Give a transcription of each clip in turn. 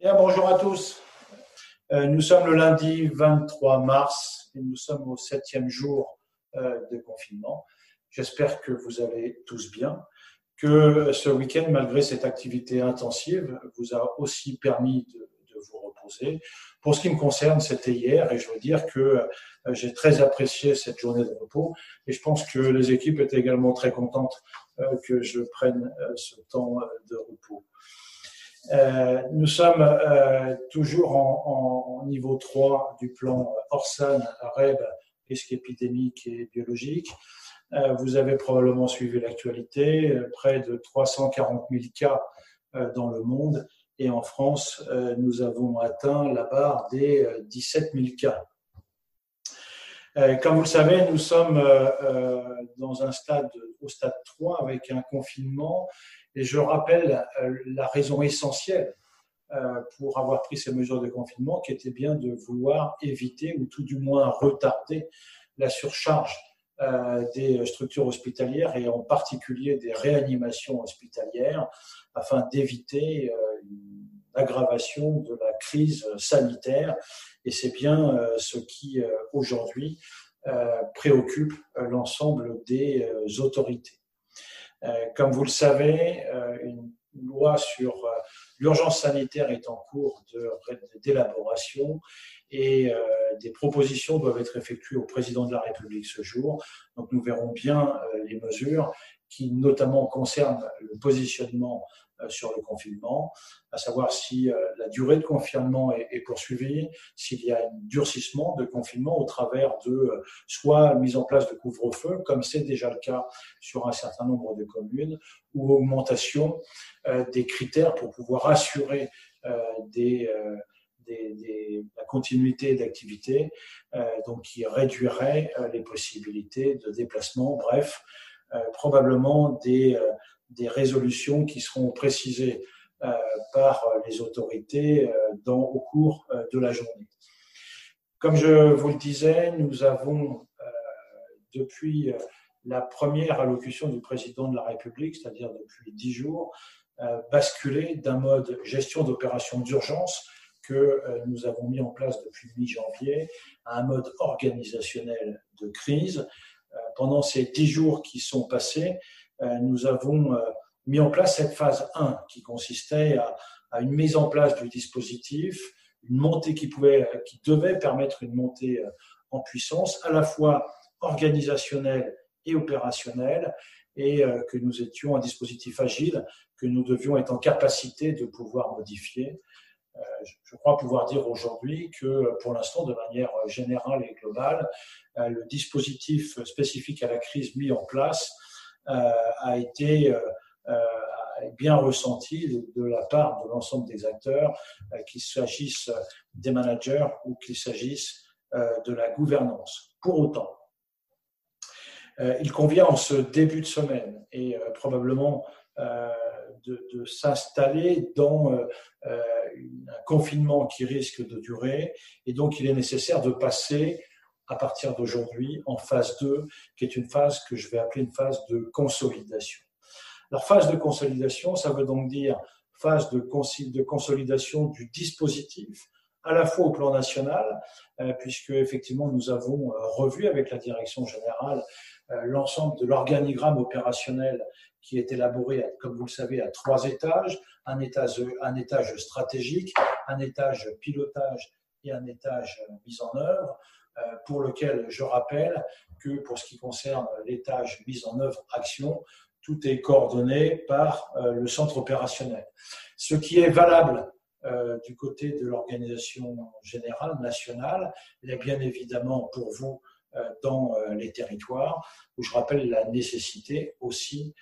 Bien, bonjour à tous. Euh, nous sommes le lundi 23 mars et nous sommes au septième jour euh, de confinement. J'espère que vous allez tous bien, que ce week-end, malgré cette activité intensive, vous a aussi permis de, vous reposer. Pour ce qui me concerne, c'était hier et je veux dire que euh, j'ai très apprécié cette journée de repos et je pense que les équipes étaient également très contentes que je prenne ce temps de repos. Euh, nous sommes euh, toujours en, niveau 3 du plan Orsan, REB, risque épidémique et biologique. Euh, vous avez probablement suivi l'actualité, près de 340 000 cas dans le monde et en France, nous avons atteint la barre des 17 000 cas. Comme vous le savez, nous sommes dans un stade, au stade 3 avec un confinement et je rappelle euh, la raison essentielle euh, pour avoir pris ces mesures de confinement, qui était bien de vouloir éviter ou tout du moins retarder la surcharge euh, des structures hospitalières et en particulier des réanimations hospitalières afin d'éviter une aggravation de la crise sanitaire. Et c'est bien ce qui aujourd'hui préoccupe l'ensemble des autorités. Euh, comme vous le savez, euh, une loi sur euh, l'urgence sanitaire est en cours d'élaboration et des propositions doivent être effectuées au président de la République ce jour. Donc nous verrons bien les mesures qui notamment concernent le positionnement euh, sur le confinement, à savoir si euh, la durée de confinement est, poursuivie, s'il y a un durcissement de confinement au travers de euh, soit mise en place de couvre-feu, comme c'est déjà le cas sur un certain nombre de communes, ou augmentation des critères pour pouvoir assurer des, la continuité d'activité, donc qui réduirait les possibilités de déplacement, bref, probablement des des résolutions qui seront précisées euh, par les autorités euh, au cours euh, de la journée. Comme je vous le disais, nous avons, depuis la première allocution du président de la République, c'est-à-dire depuis dix jours, basculé d'un mode gestion d'opérations d'urgence que nous avons mis en place depuis mi-janvier un mode organisationnel de crise. Pendant ces dix jours qui sont passés, euh, nous avons euh, mis en place cette phase 1 qui consistait à, une mise en place du dispositif, une montée qui, pouvait, qui devait permettre une montée euh, en puissance à la fois organisationnelle et opérationnelle et que nous étions un dispositif agile que nous devions être en capacité de pouvoir modifier. Je crois pouvoir dire aujourd'hui que pour l'instant, de manière générale et globale, le dispositif spécifique à la crise mis en place euh, a été euh, euh, bien ressenti de, la part de l'ensemble des acteurs, qu'il s'agisse des managers ou qu'il s'agisse de la gouvernance. Pour autant, il convient en ce début de semaine et probablement de, s'installer dans un confinement qui risque de durer et donc il est nécessaire de passer à partir d'aujourd'hui en phase 2, qui est une phase que je vais appeler une phase de consolidation. Alors, phase de consolidation, ça veut donc dire phase de, de consolidation du dispositif, à la fois au plan national, euh, puisque effectivement nous avons euh, revu avec la direction générale euh, l'ensemble de l'organigramme opérationnel qui est élaboré, comme vous le savez, à trois étages, un étage, stratégique, un étage pilotage et un étage mise en œuvre. Euh, pour lequel je rappelle que pour ce qui concerne l'étage mise en œuvre action, tout est coordonné par euh, le centre opérationnel. Ce qui est valable euh, du côté de l'organisation générale nationale est bien évidemment pour vous dans les territoires, où je rappelle la nécessité aussi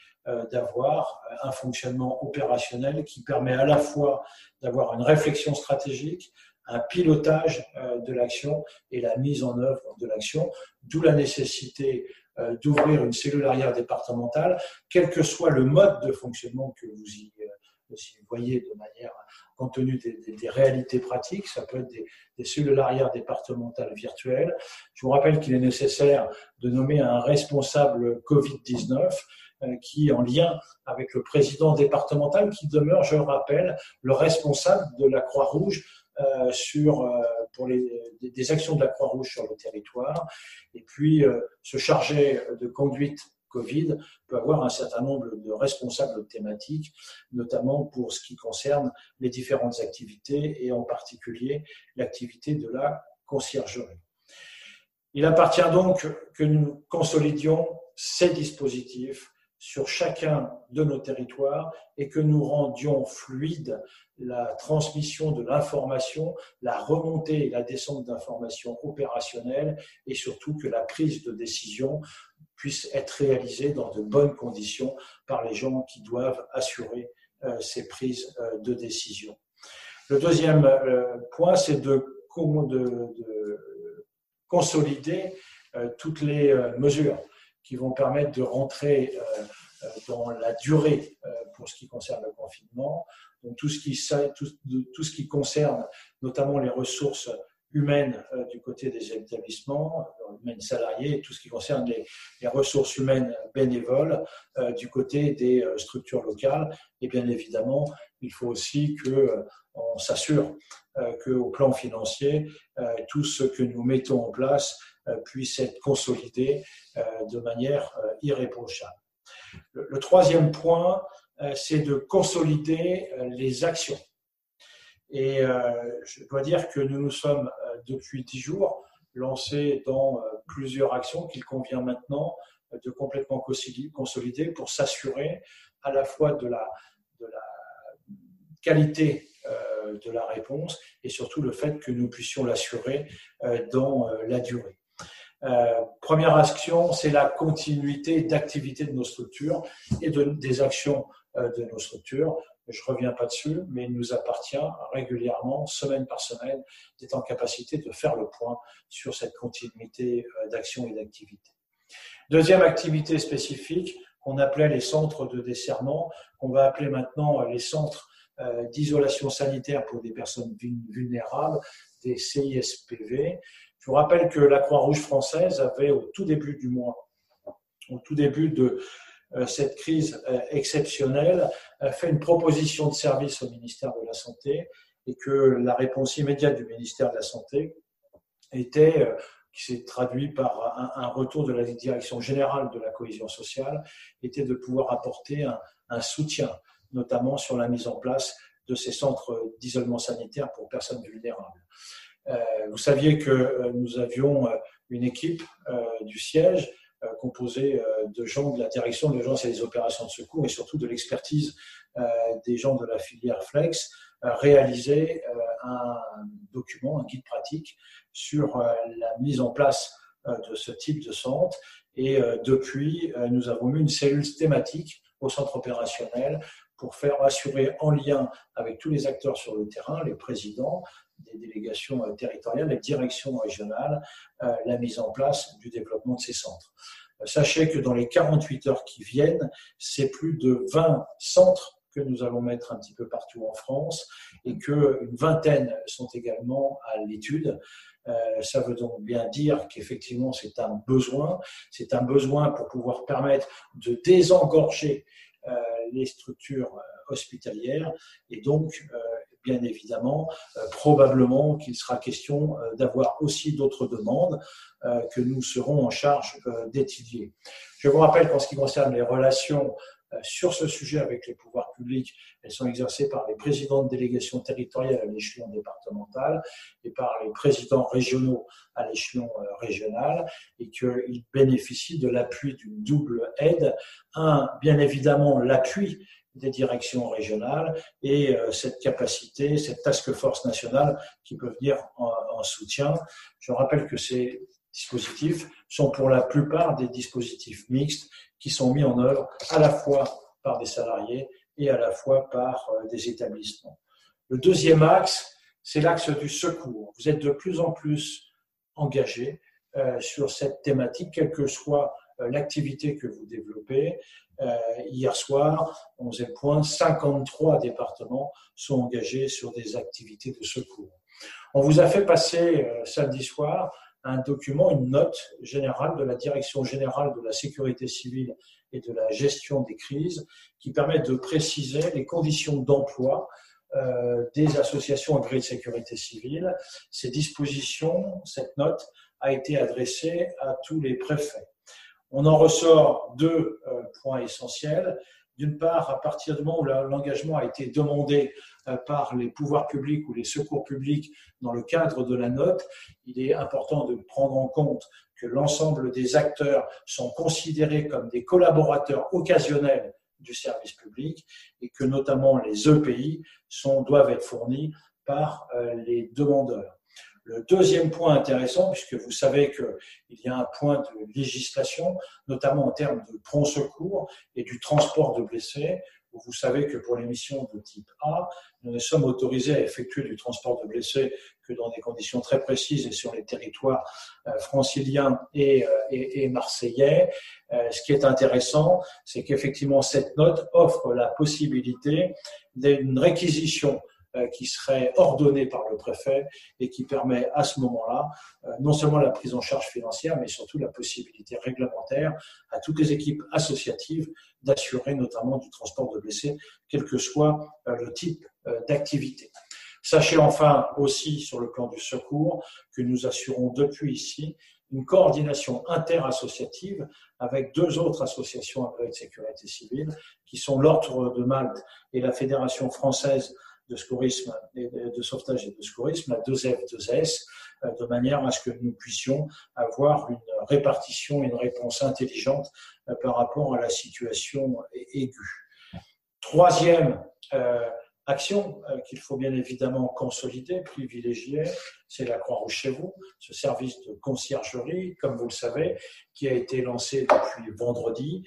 d'avoir un fonctionnement opérationnel qui permet à la fois d'avoir une réflexion stratégique, un pilotage euh, de l'action et la mise en œuvre de l'action, d'où la nécessité euh, d'ouvrir une cellule arrière départementale, quel que soit le mode de fonctionnement que vous y, euh, voyez de manière, compte tenu des, réalités pratiques, ça peut être des, des cellules arrière départementales virtuelles. Je vous rappelle qu'il est nécessaire de nommer un responsable Covid-19 qui, en lien avec le président départemental, qui demeure, je le rappelle, le responsable de la Croix-Rouge sur, pour les, des actions de la Croix-Rouge sur le territoire, et puis se charger de conduite Covid peut avoir un certain nombre de responsables thématiques, notamment pour ce qui concerne les différentes activités et en particulier l'activité de la conciergerie. Il appartient donc que nous consolidions ces dispositifs sur chacun de nos territoires et que nous rendions fluide la transmission de l'information, la remontée et la descente d'informations opérationnelles et surtout que la prise de décision puisse être réalisée dans de bonnes conditions par les gens qui doivent assurer euh, ces prises euh, de décision. Le deuxième euh, point, c'est de, de, de, consolider toutes les mesures qui vont permettre de rentrer dans la durée pour ce qui concerne le confinement. Tout ce qui, concerne notamment les ressources humaines euh, du côté des établissements, euh, humaines salariés, tout ce qui concerne les, ressources humaines bénévoles euh, du côté des structures locales. Et bien évidemment, il faut aussi que on s'assure qu'au plan financier, tout ce que nous mettons en place puisse être consolidé de manière irréprochable. Le, troisième point, c'est de consolider les actions et euh, je dois dire que nous nous sommes euh, depuis dix jours lancés dans euh, plusieurs actions qu'il convient maintenant de complètement consolider pour s'assurer à la fois de la, de la qualité de la réponse et surtout le fait que nous puissions l'assurer dans la durée. Première action, c'est la continuité d'activité de nos structures et de, des actions de nos structures je ne reviens pas dessus, mais il nous appartient régulièrement, semaine par semaine, d'être en capacité de faire le point sur cette continuité euh, d'action et d'activité. Deuxième activité spécifique qu'on appelait les centres de desserrement, qu'on va appeler maintenant les centres euh, d'isolation sanitaire pour des personnes vulnérables, des CISPV. Je vous rappelle que la Croix-Rouge française avait au tout début du mois, au tout début de euh, cette crise euh, exceptionnelle, fait une proposition de service au ministère de la Santé et que la réponse immédiate du ministère de la Santé était, euh, qui s'est traduit par un, retour de la direction générale de la cohésion sociale, était de pouvoir apporter un, soutien, notamment sur la mise en place de ces centres d'isolement sanitaire pour personnes vulnérables. Vous saviez que nous avions une équipe du siège euh, composé euh, de gens de la direction de l'urgence et des opérations de secours et surtout de l'expertise euh, des gens de la filière Flex, réaliser un document, un guide pratique sur la mise en place de ce type de centre. Et depuis, nous avons mis une cellule thématique au centre opérationnel pour faire assurer en lien avec tous les acteurs sur le terrain, les présidents des délégations territoriales, les directions régionales, la mise en place du développement de ces centres. Sachez que dans les 48 heures qui viennent, c'est plus de 20 centres que nous allons mettre un petit peu partout en France et qu'une vingtaine sont également à l'étude. Euh, ça veut donc bien dire qu'effectivement c'est un besoin, c'est un besoin pour pouvoir permettre de désengorger euh, les structures euh, hospitalières et donc bien évidemment, euh, probablement qu'il sera question euh, d'avoir aussi d'autres demandes euh, que nous serons en charge d'étudier. Je vous rappelle qu'en ce qui concerne les relations sur ce sujet avec les pouvoirs publics, elles sont exercées par les présidents de délégations territoriales à l'échelon départemental et par les présidents régionaux à l'échelon régional et qu'ils bénéficient de l'appui d'une double aide. Un, bien évidemment, l'appui des directions régionales et euh, cette capacité, cette task force nationale qui peut venir en, soutien. Je rappelle que ces dispositifs sont pour la plupart des dispositifs mixtes qui sont mis en œuvre à la fois par des salariés et à la fois par euh, des établissements. Le deuxième axe, c'est l'axe du secours. Vous êtes de plus en plus engagés euh, sur cette thématique, quelle que soit l'activité que vous développez. Euh, hier soir, 11e point, 53 départements sont engagés sur des activités de secours. On vous a fait passer euh, samedi soir un document, une note générale de la Direction générale de la sécurité civile et de la gestion des crises qui permet de préciser les conditions d'emploi euh, des associations agréées de sécurité civile. Ces dispositions, cette note a été adressée à tous les préfets. On en ressort deux euh, points essentiels. D'une part, à partir du moment où l'engagement a été demandé euh, par les pouvoirs publics ou les secours publics dans le cadre de la note, il est important de prendre en compte que l'ensemble des acteurs sont considérés comme des collaborateurs occasionnels du service public et que notamment les EPI doivent être fournis par euh, les demandeurs. Le deuxième point intéressant, puisque vous savez qu'il y a un point de législation, notamment en termes de prompt secours et du transport de blessés, vous savez que pour les missions de type A, nous ne sommes autorisés à effectuer du transport de blessés que dans des conditions très précises et sur les territoires euh, franciliens et, euh, et, et marseillais. Euh, ce qui est intéressant, c'est qu'effectivement cette note offre la possibilité d'une réquisition qui serait ordonné par le préfet et qui permet à ce moment-là euh, non seulement la prise en charge financière, mais surtout la possibilité réglementaire à toutes les équipes associatives d'assurer notamment du transport de blessés, quel que soit euh, le type d'activité. Sachez enfin aussi sur le plan du secours que nous assurons depuis ici une coordination interassociative avec deux autres associations agréées de sécurité civile qui sont l'Ordre de Malte et la Fédération française de secourisme et de sauvetage et de secourisme, la 2F2S, euh, de manière à ce que nous puissions avoir une répartition, une réponse intelligente euh, par rapport à la situation aiguë. Troisième euh, action qu'il faut bien évidemment consolider, privilégier, c'est la Croix-Rouge chez vous, ce service de conciergerie, comme vous le savez, qui a été lancé depuis vendredi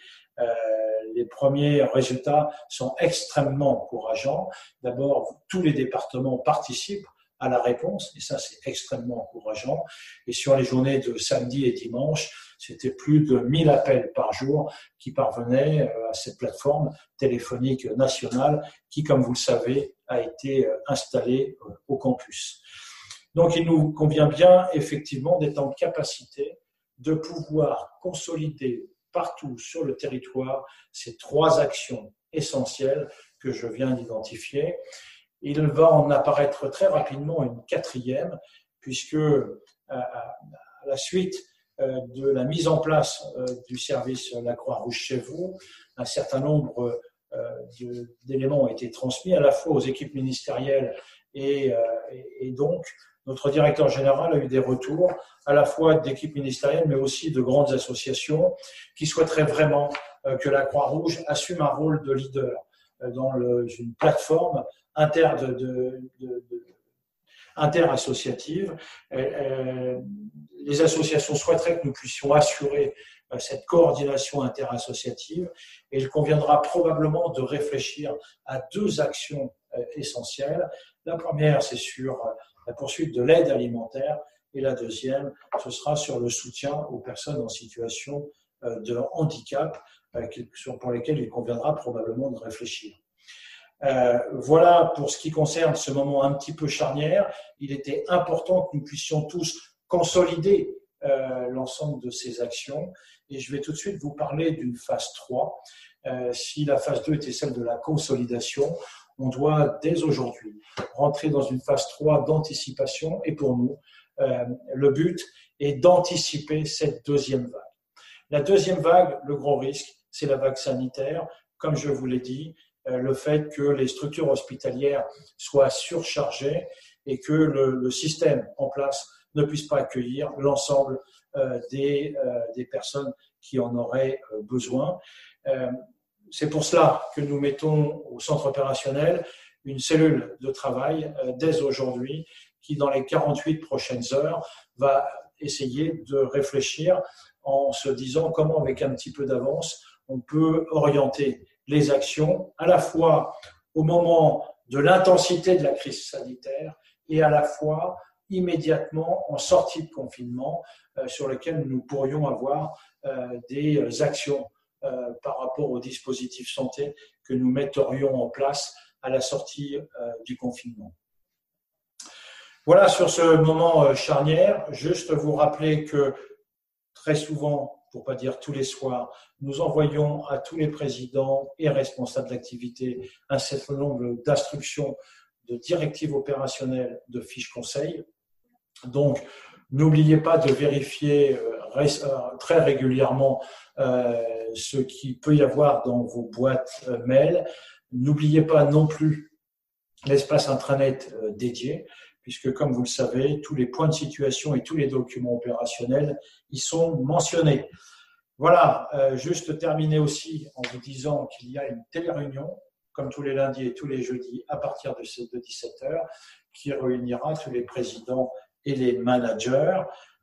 les premiers résultats sont extrêmement encourageants. D'abord, tous les départements participent à la réponse, et ça c'est extrêmement encourageant. Et sur les journées de samedi et dimanche, c'était plus de 1000 appels par jour qui parvenaient euh, à cette plateforme téléphonique nationale qui, comme vous le savez, a été euh, installée euh, au campus. Donc il nous convient bien effectivement d'être en capacité de pouvoir consolider partout sur le territoire ces trois actions essentielles que je viens d'identifier. Il va en apparaître très rapidement une quatrième, puisque euh, à la suite euh, de la mise en place euh, du service La Croix-Rouge chez vous, un certain nombre d'éléments ont été transmis à la fois aux équipes ministérielles et, et donc notre directeur général a eu des retours à la fois d'équipes ministérielles, mais aussi de grandes associations qui souhaiteraient vraiment euh, que la Croix-Rouge assume un rôle de leader euh, dans une plateforme inter de, interassociative. Euh, les associations souhaiteraient que nous puissions assurer cette coordination interassociative et il conviendra probablement de réfléchir à deux actions essentielles. La première, c'est sur la poursuite de l'aide alimentaire. Et la deuxième, ce sera sur le soutien aux personnes en situation euh, de handicap, euh, pour lesquelles il conviendra probablement de réfléchir. Euh, voilà pour ce qui concerne ce moment un petit peu charnière. Il était important que nous puissions tous consolider l'ensemble de ces actions. Et je vais tout de suite vous parler d'une phase 3. si la phase 2 était celle de la consolidation, on doit dès aujourd'hui rentrer dans une phase 3 d'anticipation et pour nous, euh, le but est d'anticiper cette deuxième vague. La deuxième vague, le gros risque, c'est la vague sanitaire. Comme je vous l'ai dit, euh, le fait que les structures hospitalières soient surchargées et que le, système en place ne puisse pas accueillir l'ensemble euh, des, des, personnes qui en auraient besoin. C'est pour cela que nous mettons au centre opérationnel une cellule de travail euh, dès aujourd'hui qui, dans les 48 prochaines heures, va essayer de réfléchir en se disant comment, avec un petit peu d'avance, on peut orienter les actions à la fois au moment de l'intensité de la crise sanitaire et à la fois immédiatement en sortie de confinement euh, sur lequel nous pourrions avoir euh, des actions par rapport au dispositif santé que nous metterions en place à la sortie euh, du confinement. Voilà sur ce moment euh, charnière, juste vous rappeler que très souvent, pour pas dire tous les soirs, nous envoyons à tous les présidents et responsables d'activité un certain nombre d'instructions, de directives opérationnelles, de fiches conseils. Donc, n'oubliez pas de vérifier euh, euh, très régulièrement ce qui peut y avoir dans vos boîtes mail. N'oubliez pas non plus l'espace intranet dédié puisque comme vous le savez, tous les points de situation et tous les documents opérationnels y sont mentionnés. Voilà, euh, juste terminer aussi en vous disant qu'il y a une télé-réunion, comme tous les lundis et tous les jeudis, à partir de 17h, qui réunira tous les présidents et les managers.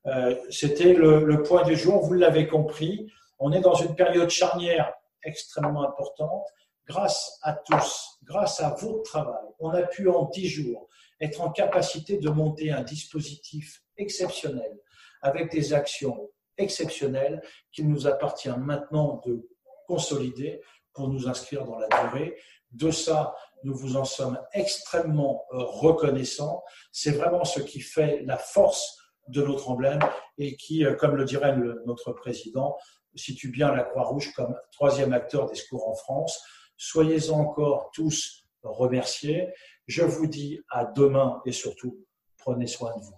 Euh, c'était le, le point du jour, vous l'avez compris, on est dans une période charnière extrêmement importante. Grâce à tous, grâce à votre travail, on a pu en dix jours être en capacité de monter un dispositif exceptionnel avec des actions exceptionnelles qu'il nous appartient maintenant de consolider pour nous inscrire dans la durée. De ça, nous vous en sommes extrêmement reconnaissants. C'est vraiment ce qui fait la force de notre emblème et qui, euh, comme le dirait notre président, situe bien la Croix-Rouge comme troisième acteur des secours en France. Soyez encore tous remerciés. Je vous dis à demain et surtout, prenez soin de vous.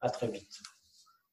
À très vite.